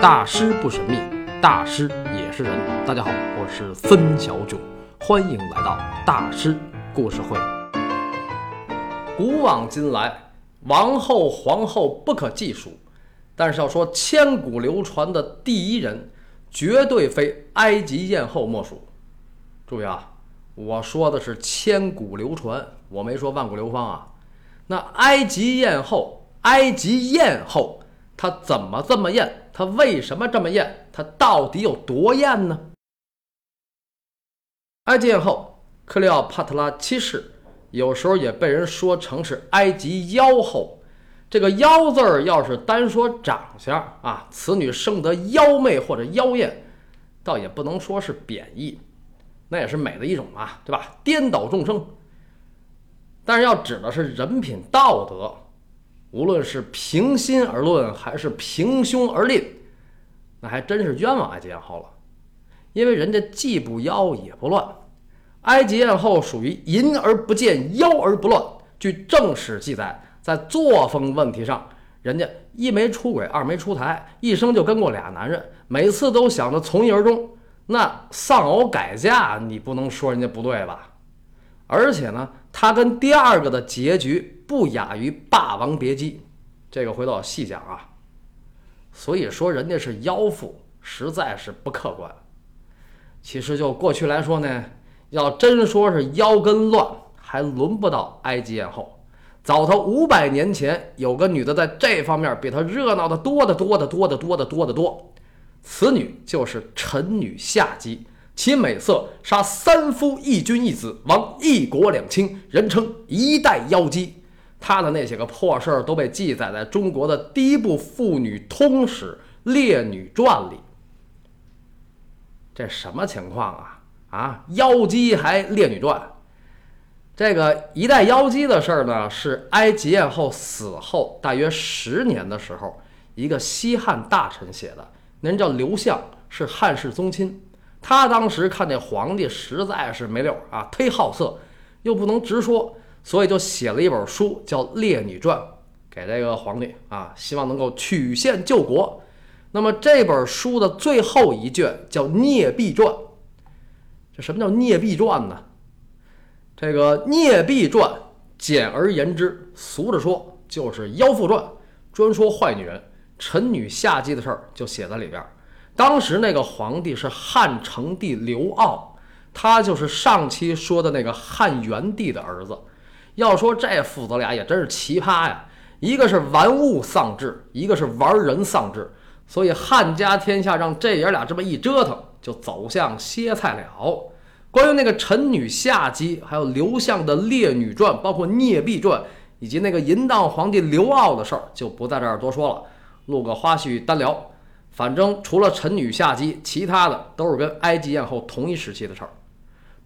大师不神秘，大师也是人。大家好，我是孙小九，欢迎来到大师故事会。古往今来，王后、皇后不可计数，但是要说千古流传的第一人，绝对非埃及艳后莫属。注意啊，我说的是千古流传，我没说万古流芳啊。那埃及艳后，埃及艳后，她怎么这么艳？她为什么这么艳？她到底有多艳呢？埃及艳后克里奥帕特拉七世，有时候也被人说成是埃及妖后。这个“妖”字儿，要是单说长相啊，此女生得妖媚或者妖艳，倒也不能说是贬义，那也是美的一种嘛，对吧？颠倒众生。但是要指的是人品道德，无论是平心而论还是平胸而立，那还真是冤枉埃及艳后了。因为人家既不妖也不乱，埃及艳后属于淫而不见，妖而不乱。据正史记载，在作风问题上，人家一没出轨，二没出台，一生就跟过俩男人，每次都想着从一而终。那丧偶改嫁，你不能说人家不对吧？而且呢。他跟第二个的结局不亚于《霸王别姬》，这个回头细讲啊。所以说人家是妖妇，实在是不客观。其实就过去来说呢，要真说是妖跟乱，还轮不到埃及艳后。早他五百年前，有个女的在这方面比她热闹的多得多得多得多得多得多。此女就是臣女夏姬。其美色杀三夫一君一子，亡一国两卿，人称一代妖姬。她的那些个破事儿都被记载在中国的第一部妇女通史《列女传》里。这什么情况啊？啊，妖姬还《列女传》？这个一代妖姬的事儿呢，是埃及艳后死后大约十年的时候，一个西汉大臣写的。那人叫刘向，是汉室宗亲。他当时看这皇帝实在是没溜儿啊，忒好色，又不能直说，所以就写了一本书，叫《列女传》，给这个皇帝啊，希望能够曲线救国。那么这本书的最后一卷叫《聂壁传》。这什么叫《聂壁传》呢？这个《聂壁传》简而言之，俗着说就是妖妇传，专说坏女人、臣女下姬的事儿，就写在里边。当时那个皇帝是汉成帝刘骜，他就是上期说的那个汉元帝的儿子。要说这父子俩也真是奇葩呀，一个是玩物丧志，一个是玩人丧志。所以汉家天下让这爷俩这么一折腾，就走向歇菜了。关于那个臣女夏姬，还有刘向的《列女传》，包括《聂壁传》，以及那个淫荡皇帝刘骜的事儿，就不在这儿多说了，录个花絮单聊。反正除了臣女夏姬，其他的都是跟埃及艳后同一时期的事儿。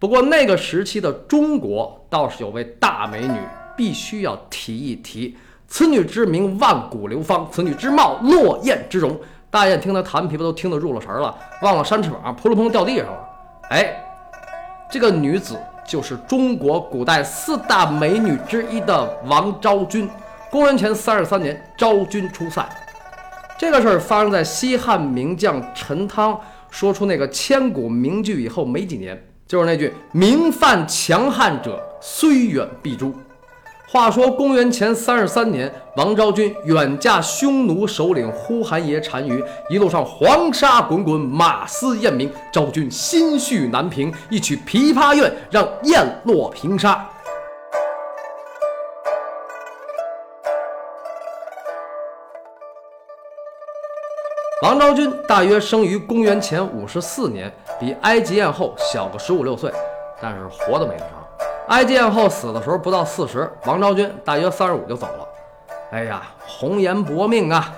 不过那个时期的中国倒是有位大美女，必须要提一提。此女之名万古流芳，此女之貌落雁之容。大雁听她弹琵琶都听得入了神了，忘了扇翅膀，扑噜扑掉地上了。哎，这个女子就是中国古代四大美女之一的王昭君。公元前三十三年，昭君出塞。这个事儿发生在西汉名将陈汤说出那个千古名句以后没几年，就是那句“名犯强汉者，虽远必诛”。话说公元前三十三年，王昭君远嫁匈奴首领呼韩邪单于，一路上黄沙滚滚，马嘶雁鸣，昭君心绪难平，一曲《琵琶怨》，让雁落平沙。王昭君大约生于公元前五十四年，比埃及艳后小个十五六岁，但是活的没得长。埃及艳后死的时候不到四十，王昭君大约三十五就走了。哎呀，红颜薄命啊！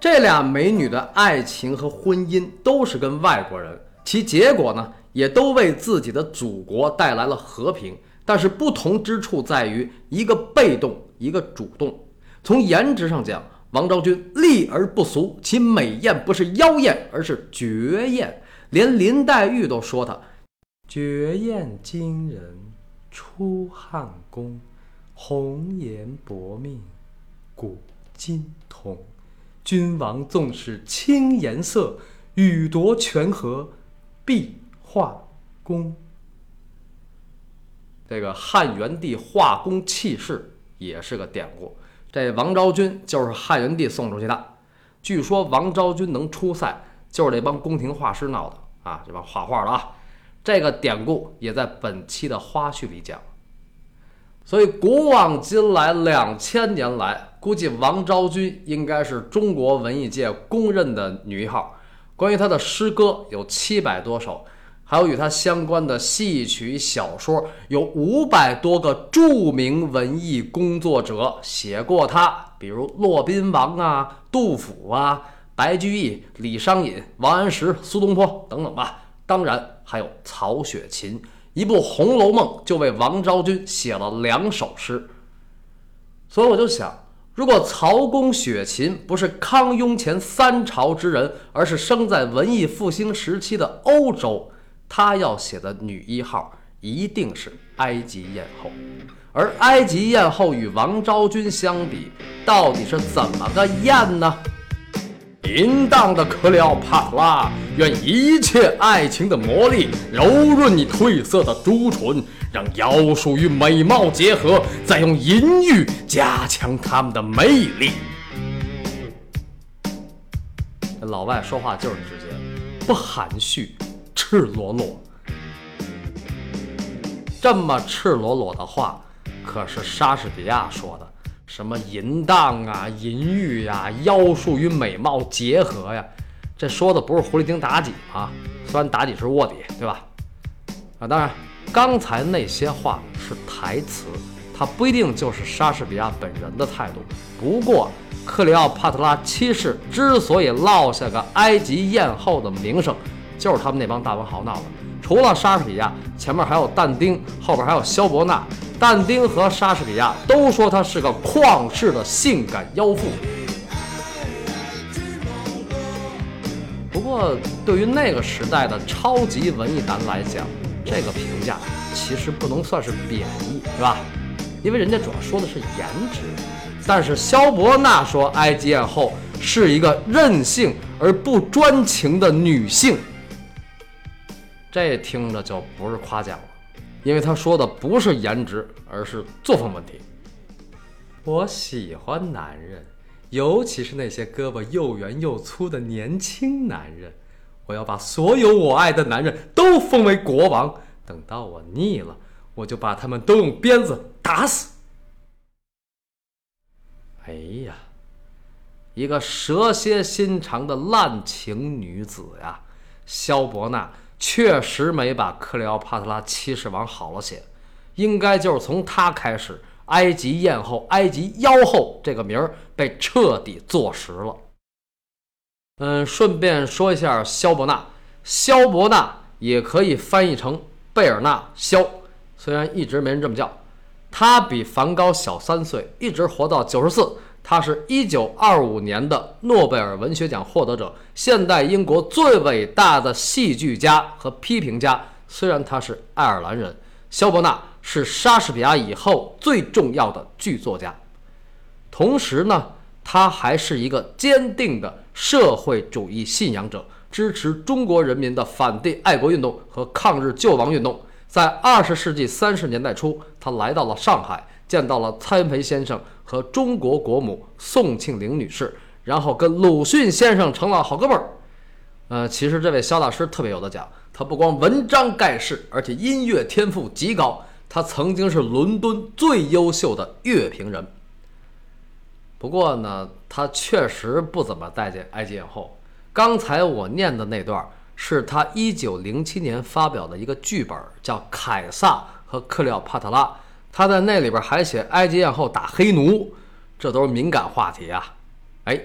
这俩美女的爱情和婚姻都是跟外国人，其结果呢，也都为自己的祖国带来了和平。但是不同之处在于，一个被动，一个主动。从颜值上讲。王昭君丽而不俗，其美艳不是妖艳，而是绝艳。连林黛玉都说她绝艳惊人，出汉宫，红颜薄命，古今同。君王纵使轻颜色，予夺权和，必化工。这个汉元帝化工弃市也是个典故。这王昭君就是汉元帝送出去的。据说王昭君能出塞，就是这帮宫廷画师闹的啊！这帮画画的啊，这个典故也在本期的花絮里讲。所以古往今来两千年来，估计王昭君应该是中国文艺界公认的女一号。关于她的诗歌有七百多首。还有与她相关的戏曲、小说，有五百多个著名文艺工作者写过她，比如骆宾王啊、杜甫啊、白居易、李商隐、王安石、苏东坡等等吧。当然还有曹雪芹，一部《红楼梦》就为王昭君写了两首诗。所以我就想，如果曹公雪芹不是康雍乾三朝之人，而是生在文艺复兴时期的欧洲。他要写的女一号一定是埃及艳后，而埃及艳后与王昭君相比，到底是怎么个艳呢？淫荡的克里奥帕特拉，愿一切爱情的魔力柔润你褪色的朱唇，让妖术与美貌结合，再用淫欲加强他们的魅力。老外说话就是直接，不含蓄。赤裸裸，这么赤裸裸的话，可是莎士比亚说的。什么淫荡啊、淫欲呀、妖术与美貌结合呀，这说的不是狐狸精妲己啊？虽然妲己是卧底，对吧？啊，当然，刚才那些话是台词，它不一定就是莎士比亚本人的态度。不过，克里奥帕特拉七世之所以落下个埃及艳后的名声。就是他们那帮大文豪闹的。除了莎士比亚，前面还有但丁，后边还有萧伯纳。但丁和莎士比亚都说他是个旷世的性感妖妇。不过，对于那个时代的超级文艺男来讲，这个评价其实不能算是贬义，是吧？因为人家主要说的是颜值。但是萧伯纳说埃及艳后是一个任性而不专情的女性。这听着就不是夸奖了，因为他说的不是颜值，而是作风问题。我喜欢男人，尤其是那些胳膊又圆又粗的年轻男人。我要把所有我爱的男人都封为国王。等到我腻了，我就把他们都用鞭子打死。哎呀，一个蛇蝎心肠的滥情女子呀，萧伯纳。确实没把克里奥帕特拉七世往好了写，应该就是从他开始，埃及艳后、埃及妖后这个名儿被彻底坐实了。嗯，顺便说一下，萧伯纳，萧伯纳也可以翻译成贝尔纳萧，虽然一直没人这么叫。他比梵高小三岁，一直活到九十四。他是一九二五年的诺贝尔文学奖获得者，现代英国最伟大的戏剧家和批评家。虽然他是爱尔兰人，肖伯纳是莎士比亚以后最重要的剧作家。同时呢，他还是一个坚定的社会主义信仰者，支持中国人民的反对爱国运动和抗日救亡运动。在二十世纪三十年代初，他来到了上海，见到了蔡元培先生。和中国国母宋庆龄女士，然后跟鲁迅先生成了好哥们儿。呃，其实这位肖大师特别有的讲，他不光文章盖世，而且音乐天赋极高。他曾经是伦敦最优秀的乐评人。不过呢，他确实不怎么待见埃及艳后。刚才我念的那段是他1907年发表的一个剧本，叫《凯撒和克里奥帕特拉》。他在那里边还写埃及艳后打黑奴，这都是敏感话题啊！哎，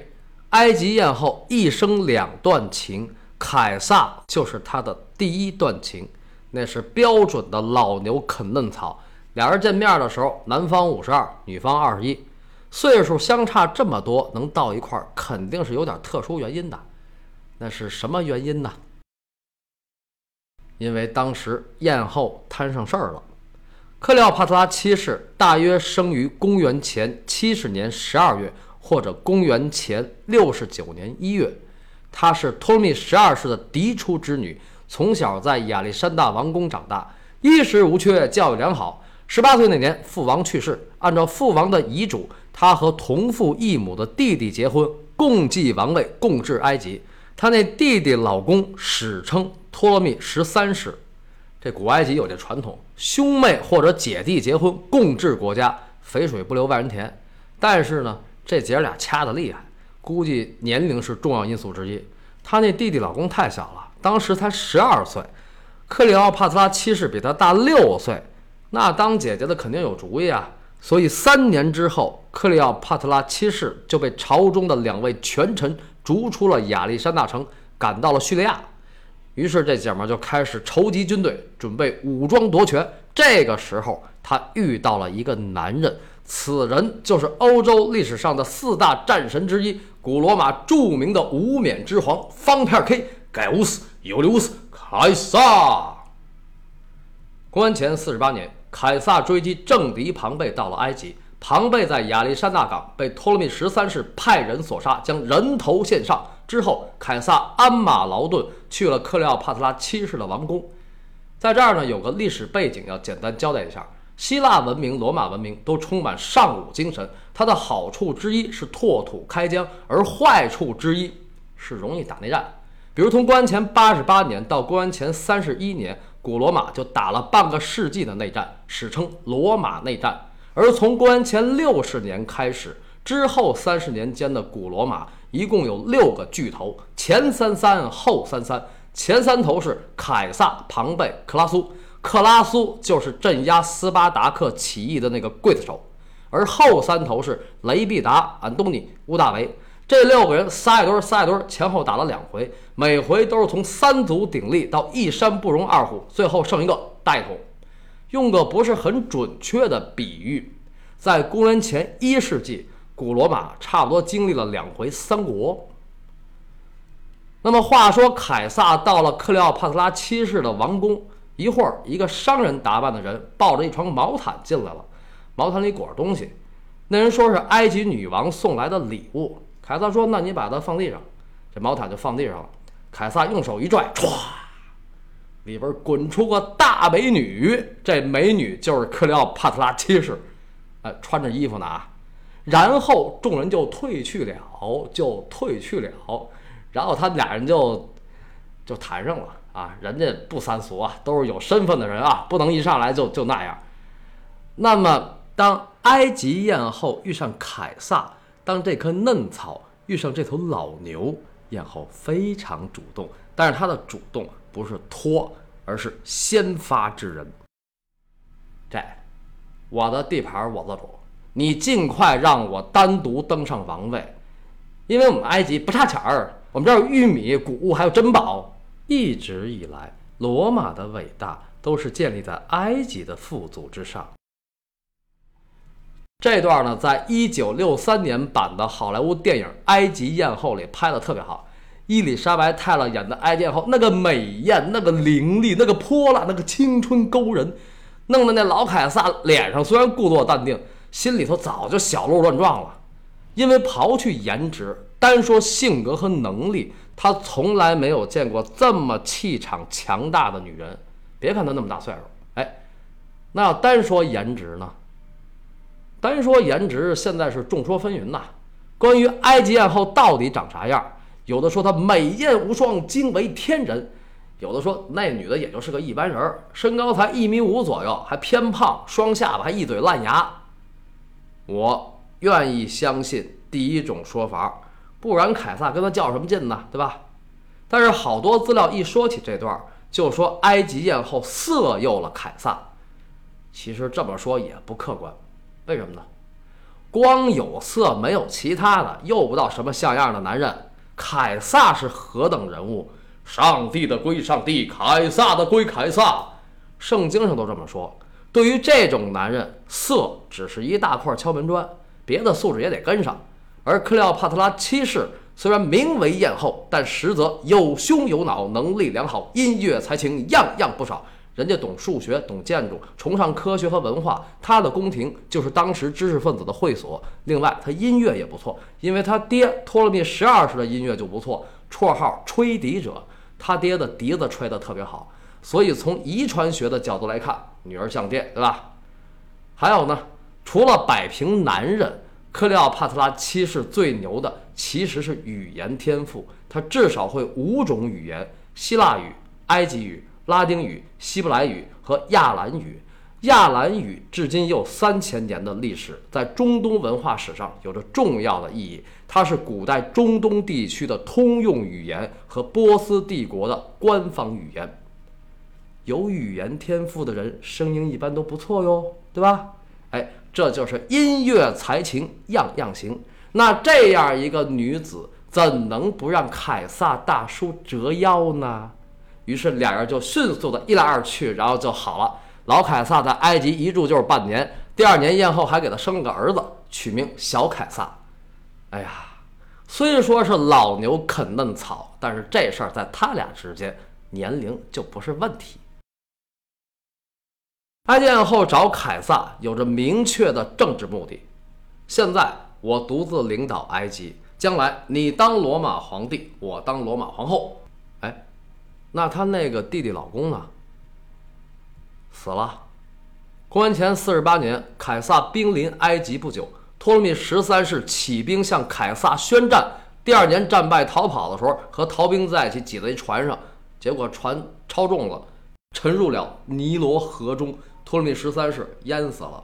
埃及艳后一生两段情，凯撒就是她的第一段情，那是标准的老牛啃嫩草。俩人见面的时候，男方五十二，女方二十一，岁数相差这么多，能到一块儿，肯定是有点特殊原因的。那是什么原因呢？因为当时艳后摊上事儿了。克里奥帕特拉七世大约生于公元前七十年十二月，或者公元前六十九年一月。她是托勒密十二世的嫡出之女，从小在亚历山大王宫长大，衣食无缺，教育良好。十八岁那年，父王去世，按照父王的遗嘱，她和同父异母的弟弟结婚，共继王位，共治埃及。她那弟弟老公史称托勒密十三世。这古埃及有这传统，兄妹或者姐弟结婚，共治国家，肥水不流外人田。但是呢，这姐俩掐得厉害。估计年龄是重要因素之一。他那弟弟老公太小了，当时才十二岁。克里奥帕特拉七世比他大六岁，那当姐姐的肯定有主意啊。所以三年之后，克里奥帕特拉七世就被朝中的两位权臣逐出了亚历山大城，赶到了叙利亚。于是这姐们就开始筹集军队，准备武装夺权。这个时候，她遇到了一个男人。此人就是欧洲历史上的四大战神之一，古罗马著名的无冕之皇方片 K 盖乌斯·尤利乌斯·凯撒。公元前四十八年，凯撒追击政敌庞贝到了埃及，庞贝在亚历山大港被托勒密十三世派人所杀，将人头献上。之后，凯撒鞍马劳顿去了克里奥帕特拉七世的王宫。在这儿呢，有个历史背景要简单交代一下。希腊文明、罗马文明都充满尚武精神，它的好处之一是拓土开疆，而坏处之一是容易打内战。比如从公元前八十八年到公元前三十一年，古罗马就打了半个世纪的内战，史称罗马内战。而从公元前六十年开始，之后三十年间的古罗马一共有六个巨头，前三三，后三三。前三头是凯撒、庞贝、克拉苏。克拉苏就是镇压斯巴达克起义的那个刽子手，而后三头是雷必达、安东尼、乌大维，这六个人仨一堆儿，仨一堆，前后打了两回，每回都是从三足鼎立到一山不容二虎，最后剩一个带头。用个不是很准确的比喻，在公元前一世纪，古罗马差不多经历了两回三国。那么话说，凯撒到了克里奥帕特拉七世的王宫。一会儿，一个商人打扮的人抱着一床毛毯进来了，毛毯里裹着东西。那人说是埃及女王送来的礼物。凯撒说：“那你把它放地上。”这毛毯就放地上了。凯撒用手一拽，歘，里边滚出个大美女。这美女就是克里奥帕特拉七世，哎，穿着衣服呢啊。然后众人就退去了，就退去了。然后他俩人就就谈上了。啊，人家不三俗啊，都是有身份的人啊，不能一上来就就那样。那么，当埃及艳后遇上凯撒，当这棵嫩草遇上这头老牛，艳后非常主动，但是她的主动不是拖，而是先发制人。这，我的地盘我做主，你尽快让我单独登上王位，因为我们埃及不差钱儿，我们这儿有玉米、谷物还有珍宝。一直以来，罗马的伟大都是建立在埃及的富足之上。这段呢，在一九六三年版的好莱坞电影《埃及艳后》里拍的特别好。伊丽莎白·泰勒演的埃及艳后，那个美艳，那个凌厉，那个泼辣，那个青春勾人，弄得那老凯撒脸上虽然故作淡定，心里头早就小鹿乱撞了。因为刨去颜值，单说性格和能力。他从来没有见过这么气场强大的女人，别看她那么大岁数，哎，那要单说颜值呢？单说颜值，现在是众说纷纭呐。关于埃及艳后到底长啥样，有的说她美艳无双，惊为天人；有的说那女的也就是个一般人，身高才一米五左右，还偏胖，双下巴，还一嘴烂牙。我愿意相信第一种说法。不然凯撒跟他较什么劲呢？对吧？但是好多资料一说起这段，就说埃及艳后色诱了凯撒。其实这么说也不客观，为什么呢？光有色没有其他的，诱不到什么像样的男人。凯撒是何等人物？上帝的归上帝，凯撒的归凯撒。圣经上都这么说。对于这种男人，色只是一大块敲门砖，别的素质也得跟上。而克里奥帕特拉七世虽然名为艳后，但实则有胸有脑，能力良好，音乐才情样样不少。人家懂数学，懂建筑，崇尚科学和文化。他的宫廷就是当时知识分子的会所。另外，他音乐也不错，因为他爹托勒密十二世的音乐就不错，绰号吹笛者。他爹的笛子吹得特别好，所以从遗传学的角度来看，女儿像爹，对吧？还有呢，除了摆平男人，克里奥帕特拉七世最牛的其实是语言天赋，他至少会五种语言：希腊语、埃及语。拉丁语、希伯来语和亚兰语，亚兰语至今有三千年的历史，在中东文化史上有着重要的意义。它是古代中东地区的通用语言和波斯帝国的官方语言。有语言天赋的人，声音一般都不错哟，对吧？哎，这就是音乐才情样样行。那这样一个女子，怎能不让凯撒大叔折腰呢？于是俩人就迅速的一来二去，然后就好了。老凯撒在埃及一住就是半年，第二年艳后还给他生了个儿子，取名小凯撒。哎呀，虽说是老牛啃嫩草，但是这事儿在他俩之间年龄就不是问题。埃及艳后找凯撒有着明确的政治目的，现在我独自领导埃及，将来你当罗马皇帝，我当罗马皇后。哎那他那个弟弟老公呢？死了。公元前四十八年，凯撒兵临埃及不久，托勒密十三世起兵向凯撒宣战。第二年战败逃跑的时候，和逃兵在一起挤在一船上，结果船超重了，沉入了尼罗河中，托勒密十三世淹死了。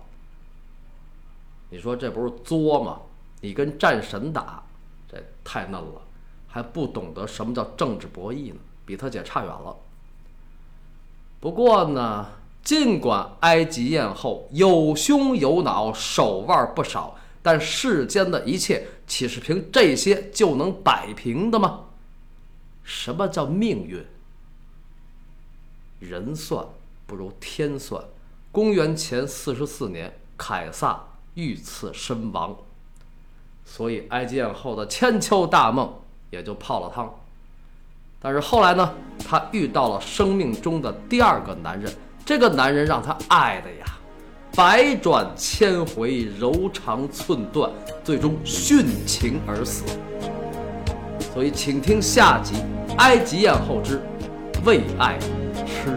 你说这不是作吗？你跟战神打，这太嫩了，还不懂得什么叫政治博弈呢？比他姐差远了。不过呢，尽管埃及艳后有胸有脑、手腕不少，但世间的一切岂是凭这些就能摆平的吗？什么叫命运？人算不如天算。公元前四十四年，凯撒遇刺身亡，所以埃及艳后的千秋大梦也就泡了汤。但是后来呢，她遇到了生命中的第二个男人，这个男人让她爱的呀，百转千回，柔肠寸断，最终殉情而死。所以，请听下集《埃及艳后之为爱痴》。